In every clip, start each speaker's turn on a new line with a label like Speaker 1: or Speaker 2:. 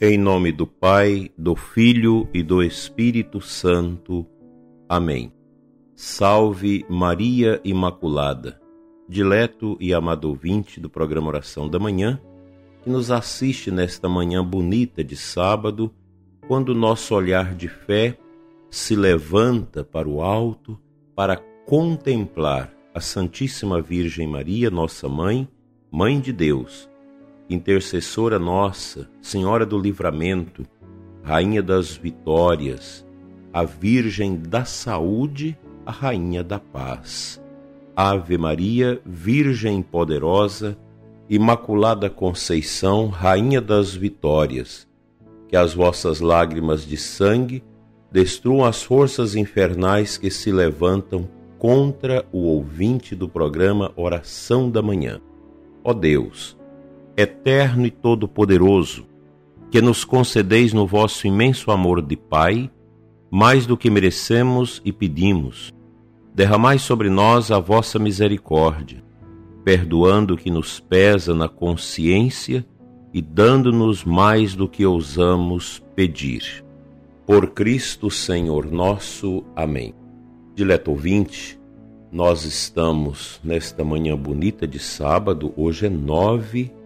Speaker 1: Em nome do Pai, do Filho e do Espírito Santo. Amém. Salve Maria Imaculada, dileto e amado ouvinte do programa Oração da Manhã, que nos assiste nesta manhã bonita de sábado, quando nosso olhar de fé se levanta para o alto para contemplar a Santíssima Virgem Maria, nossa mãe, Mãe de Deus intercessora nossa, Senhora do Livramento, Rainha das Vitórias, a Virgem da Saúde, a Rainha da Paz. Ave Maria, Virgem poderosa, Imaculada Conceição, Rainha das Vitórias, que as vossas lágrimas de sangue destruam as forças infernais que se levantam contra o ouvinte do programa Oração da Manhã. Ó Deus, eterno e todo-poderoso, que nos concedeis no vosso imenso amor de Pai, mais do que merecemos e pedimos. Derramai sobre nós a vossa misericórdia, perdoando o que nos pesa na consciência e dando-nos mais do que ousamos pedir. Por Cristo Senhor nosso. Amém. Dileto ouvinte, nós estamos nesta manhã bonita de sábado, hoje é 9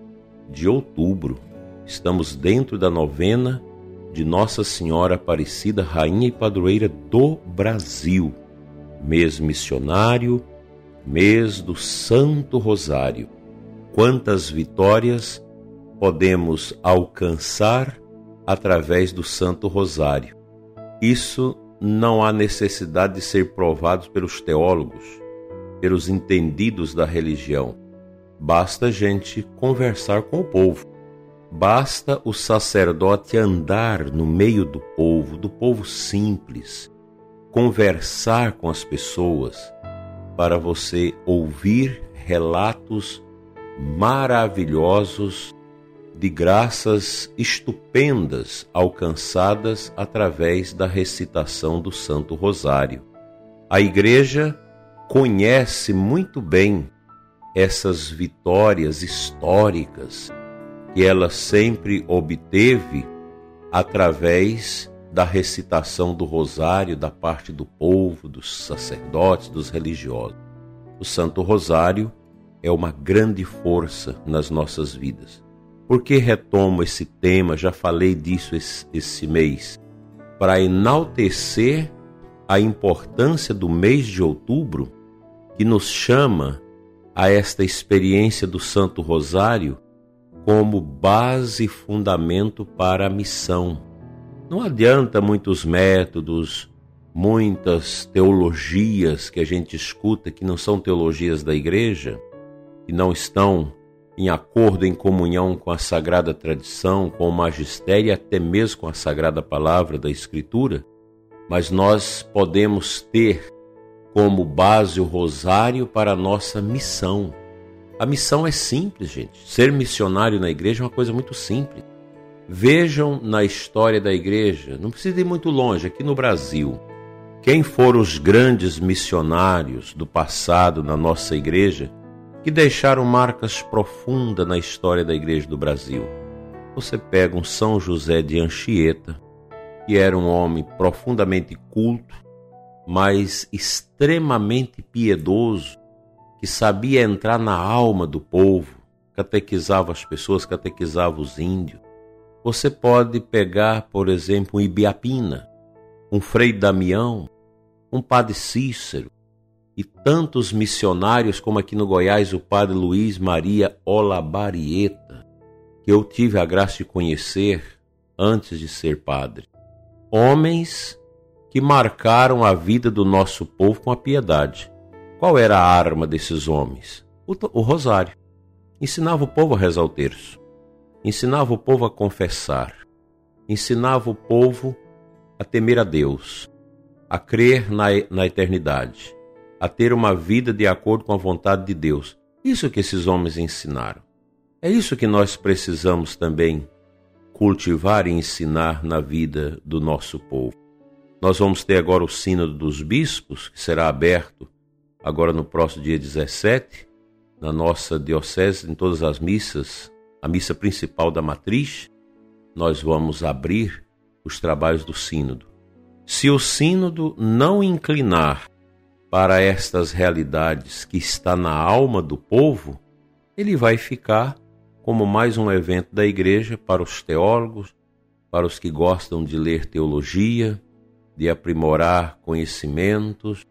Speaker 1: de outubro. Estamos dentro da novena de Nossa Senhora Aparecida, Rainha e Padroeira do Brasil. Mês missionário, mês do Santo Rosário. Quantas vitórias podemos alcançar através do Santo Rosário? Isso não há necessidade de ser provado pelos teólogos, pelos entendidos da religião. Basta a gente conversar com o povo. Basta o sacerdote andar no meio do povo, do povo simples, conversar com as pessoas, para você ouvir relatos maravilhosos de graças estupendas alcançadas através da recitação do Santo Rosário. A Igreja conhece muito bem essas vitórias históricas que ela sempre obteve através da recitação do rosário da parte do povo, dos sacerdotes, dos religiosos. O Santo Rosário é uma grande força nas nossas vidas. Por que retomo esse tema? Já falei disso esse, esse mês. Para enaltecer a importância do mês de outubro, que nos chama a esta experiência do Santo Rosário como base e fundamento para a missão. Não adianta muitos métodos, muitas teologias que a gente escuta que não são teologias da igreja, que não estão em acordo, em comunhão com a sagrada tradição, com o magistério e até mesmo com a sagrada palavra da Escritura, mas nós podemos ter como base o rosário para a nossa missão. A missão é simples, gente. Ser missionário na igreja é uma coisa muito simples. Vejam na história da igreja, não precisa ir muito longe, aqui no Brasil, quem foram os grandes missionários do passado na nossa igreja que deixaram marcas profundas na história da igreja do Brasil. Você pega um São José de Anchieta, que era um homem profundamente culto, mas extremamente piedoso, que sabia entrar na alma do povo, catequizava as pessoas, catequizava os índios. Você pode pegar, por exemplo, um Ibiapina, um Frei Damião, um Padre Cícero e tantos missionários como aqui no Goiás o Padre Luiz Maria Olabarieta, que eu tive a graça de conhecer antes de ser padre. Homens que marcaram a vida do nosso povo com a piedade. Qual era a arma desses homens? O, o rosário. Ensinava o povo a rezar o terço, ensinava o povo a confessar, ensinava o povo a temer a Deus, a crer na, na eternidade, a ter uma vida de acordo com a vontade de Deus. Isso que esses homens ensinaram. É isso que nós precisamos também cultivar e ensinar na vida do nosso povo. Nós vamos ter agora o Sínodo dos Bispos, que será aberto agora no próximo dia 17, na nossa diocese, em todas as missas, a missa principal da matriz. nós vamos abrir os trabalhos do Sínodo. Se o Sínodo não inclinar para estas realidades que está na alma do povo, ele vai ficar como mais um evento da igreja para os teólogos, para os que gostam de ler teologia, de aprimorar conhecimentos,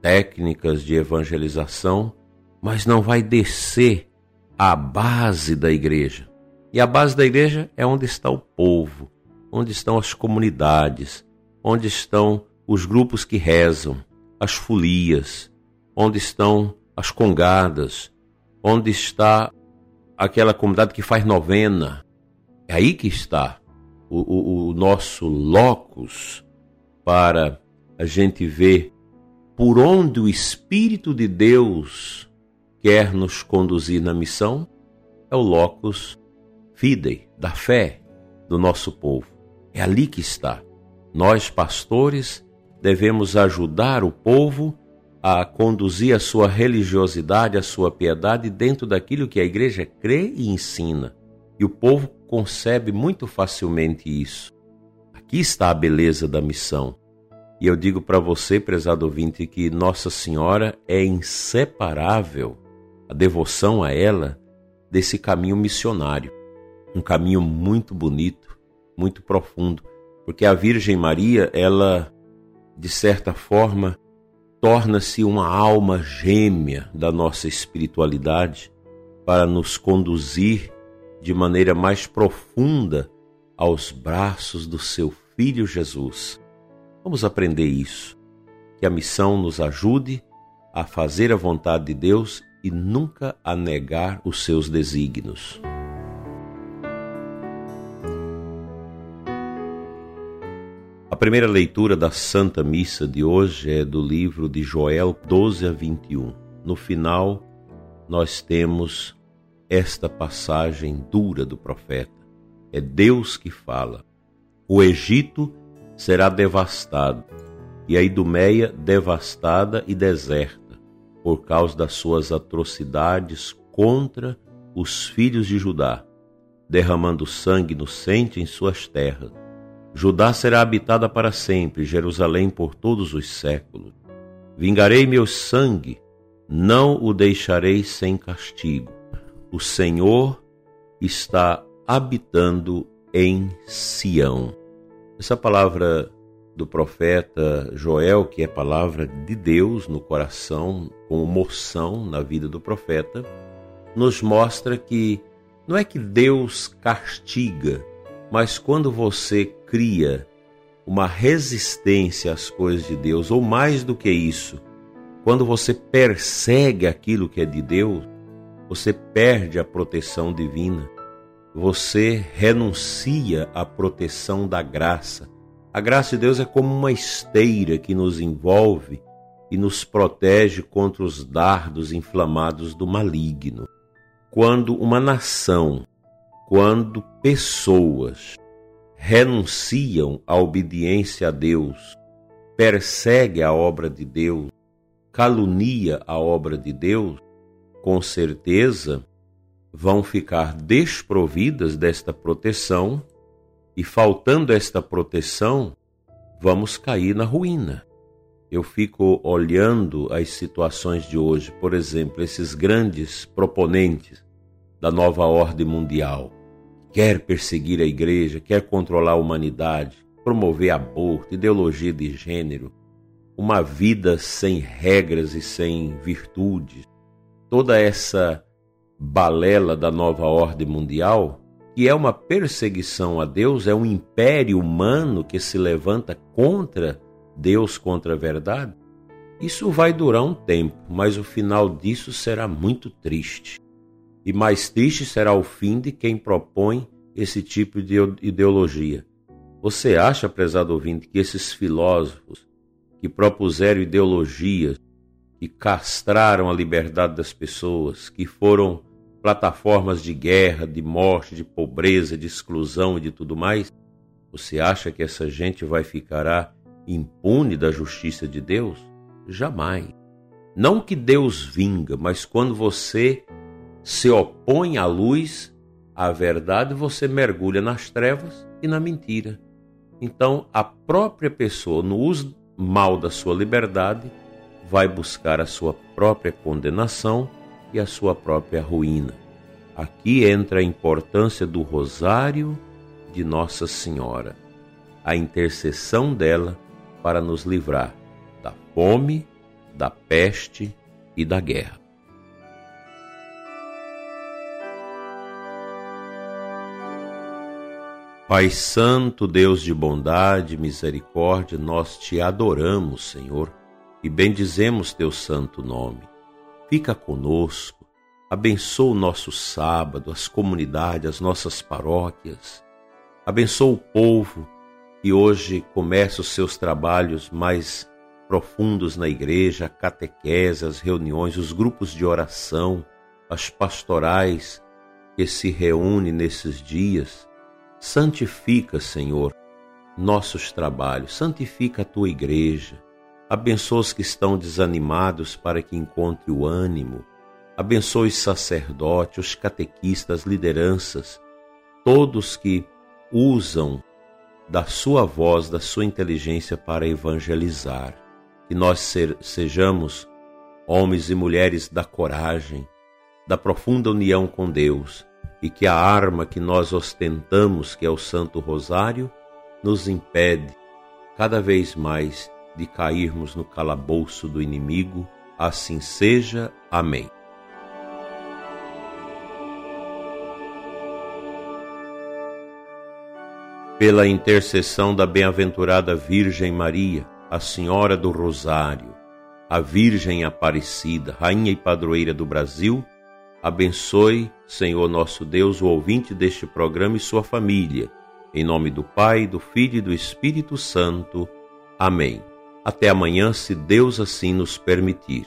Speaker 1: técnicas de evangelização, mas não vai descer à base da igreja. E a base da igreja é onde está o povo, onde estão as comunidades, onde estão os grupos que rezam, as folias, onde estão as congadas, onde está aquela comunidade que faz novena. É aí que está o, o, o nosso locus para a gente ver por onde o Espírito de Deus quer nos conduzir na missão, é o locus fidei, da fé do nosso povo. É ali que está. Nós, pastores, devemos ajudar o povo a conduzir a sua religiosidade, a sua piedade dentro daquilo que a igreja crê e ensina. E o povo concebe muito facilmente isso. Aqui está a beleza da missão. E eu digo para você, prezado ouvinte, que Nossa Senhora é inseparável, a devoção a ela, desse caminho missionário. Um caminho muito bonito, muito profundo, porque a Virgem Maria, ela, de certa forma, torna-se uma alma gêmea da nossa espiritualidade para nos conduzir de maneira mais profunda aos braços do seu Filho Jesus. Vamos aprender isso. Que a missão nos ajude a fazer a vontade de Deus e nunca a negar os seus desígnios. A primeira leitura da Santa Missa de hoje é do livro de Joel 12 a 21. No final, nós temos esta passagem dura do profeta. É Deus que fala. O Egito será devastado, e a Idumeia devastada e deserta, por causa das suas atrocidades contra os filhos de Judá, derramando sangue inocente em suas terras. Judá será habitada para sempre, Jerusalém por todos os séculos. Vingarei meu sangue, não o deixarei sem castigo. O Senhor está habitando em Sião. Essa palavra do profeta Joel, que é palavra de Deus no coração, com moção na vida do profeta, nos mostra que não é que Deus castiga, mas quando você cria uma resistência às coisas de Deus, ou mais do que isso, quando você persegue aquilo que é de Deus, você perde a proteção divina você renuncia à proteção da graça. A graça de Deus é como uma esteira que nos envolve e nos protege contra os dardos inflamados do maligno. Quando uma nação, quando pessoas renunciam à obediência a Deus, persegue a obra de Deus, calunia a obra de Deus, com certeza vão ficar desprovidas desta proteção e, faltando esta proteção, vamos cair na ruína. Eu fico olhando as situações de hoje, por exemplo, esses grandes proponentes da nova ordem mundial, quer perseguir a igreja, quer controlar a humanidade, promover aborto, ideologia de gênero, uma vida sem regras e sem virtudes, toda essa balela da nova ordem mundial, que é uma perseguição a Deus, é um império humano que se levanta contra Deus, contra a verdade, isso vai durar um tempo, mas o final disso será muito triste. E mais triste será o fim de quem propõe esse tipo de ideologia. Você acha, prezado ouvinte, que esses filósofos que propuseram ideologias que castraram a liberdade das pessoas, que foram plataformas de guerra, de morte, de pobreza, de exclusão e de tudo mais, você acha que essa gente vai ficar impune da justiça de Deus? Jamais. Não que Deus vinga, mas quando você se opõe à luz, a verdade, você mergulha nas trevas e na mentira. Então, a própria pessoa, no uso mal da sua liberdade, vai buscar a sua própria condenação e a sua própria ruína. Aqui entra a importância do rosário de Nossa Senhora, a intercessão dela para nos livrar da fome, da peste e da guerra. Pai Santo, Deus de bondade e misericórdia, nós te adoramos, Senhor, e bendizemos teu santo nome. Fica conosco, Abençoa o nosso sábado, as comunidades, as nossas paróquias. Abençoa o povo que hoje começa os seus trabalhos mais profundos na igreja, a catequese, as reuniões, os grupos de oração, as pastorais que se reúnem nesses dias. Santifica, Senhor, nossos trabalhos, santifica a tua igreja. Abençoa os que estão desanimados para que encontre o ânimo Abençoe os sacerdotes, os catequistas, lideranças, todos que usam da sua voz, da sua inteligência para evangelizar. Que nós ser, sejamos homens e mulheres da coragem, da profunda união com Deus e que a arma que nós ostentamos, que é o Santo Rosário, nos impede cada vez mais de cairmos no calabouço do inimigo. Assim seja. Amém. pela intercessão da bem-aventurada Virgem Maria, a Senhora do Rosário, a Virgem Aparecida, Rainha e Padroeira do Brasil, abençoe, Senhor nosso Deus, o ouvinte deste programa e sua família. Em nome do Pai, do Filho e do Espírito Santo. Amém. Até amanhã, se Deus assim nos permitir.